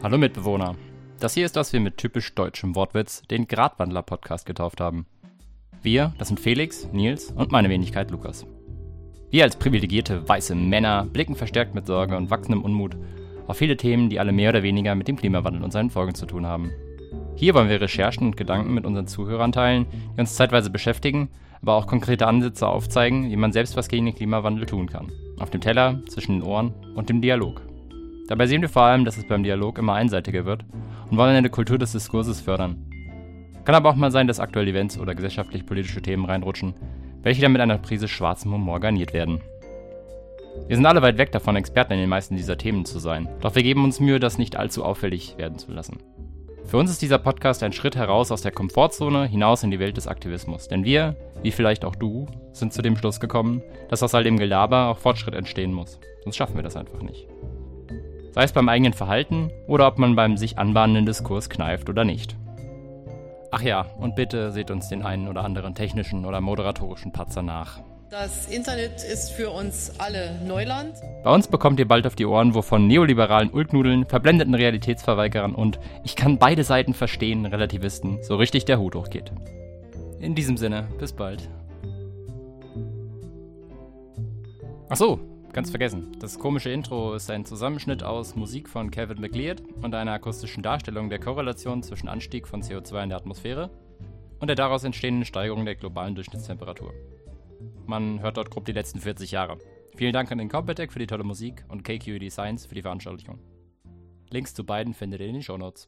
Hallo Mitbewohner. Das hier ist, was wir mit typisch deutschem Wortwitz den Gradwandler-Podcast getauft haben. Wir, das sind Felix, Nils und meine Wenigkeit Lukas. Wir als privilegierte weiße Männer blicken verstärkt mit Sorge und wachsendem Unmut auf viele Themen, die alle mehr oder weniger mit dem Klimawandel und seinen Folgen zu tun haben. Hier wollen wir Recherchen und Gedanken mit unseren Zuhörern teilen, die uns zeitweise beschäftigen, aber auch konkrete Ansätze aufzeigen, wie man selbst was gegen den Klimawandel tun kann. Auf dem Teller, zwischen den Ohren und dem Dialog. Dabei sehen wir vor allem, dass es beim Dialog immer einseitiger wird und wollen eine Kultur des Diskurses fördern. Kann aber auch mal sein, dass aktuelle Events oder gesellschaftlich-politische Themen reinrutschen, welche dann mit einer Prise schwarzem Humor garniert werden. Wir sind alle weit weg davon, Experten in den meisten dieser Themen zu sein, doch wir geben uns Mühe, das nicht allzu auffällig werden zu lassen. Für uns ist dieser Podcast ein Schritt heraus aus der Komfortzone hinaus in die Welt des Aktivismus, denn wir, wie vielleicht auch du, sind zu dem Schluss gekommen, dass aus all dem Gelaber auch Fortschritt entstehen muss. Sonst schaffen wir das einfach nicht sei es beim eigenen Verhalten oder ob man beim sich anbahnenden Diskurs kneift oder nicht. Ach ja, und bitte seht uns den einen oder anderen technischen oder moderatorischen Patzer nach. Das Internet ist für uns alle Neuland. Bei uns bekommt ihr bald auf die Ohren, wovon neoliberalen Ulknudeln, verblendeten Realitätsverweigerern und ich kann beide Seiten verstehen, Relativisten, so richtig der Hut hochgeht. In diesem Sinne, bis bald. Ach so, Ganz vergessen. Das komische Intro ist ein Zusammenschnitt aus Musik von Kevin McLeod und einer akustischen Darstellung der Korrelation zwischen Anstieg von CO2 in der Atmosphäre und der daraus entstehenden Steigerung der globalen Durchschnittstemperatur. Man hört dort grob die letzten 40 Jahre. Vielen Dank an den Competech für die tolle Musik und KQED Science für die Veranschaulichung. Links zu beiden findet ihr in den Shownotes.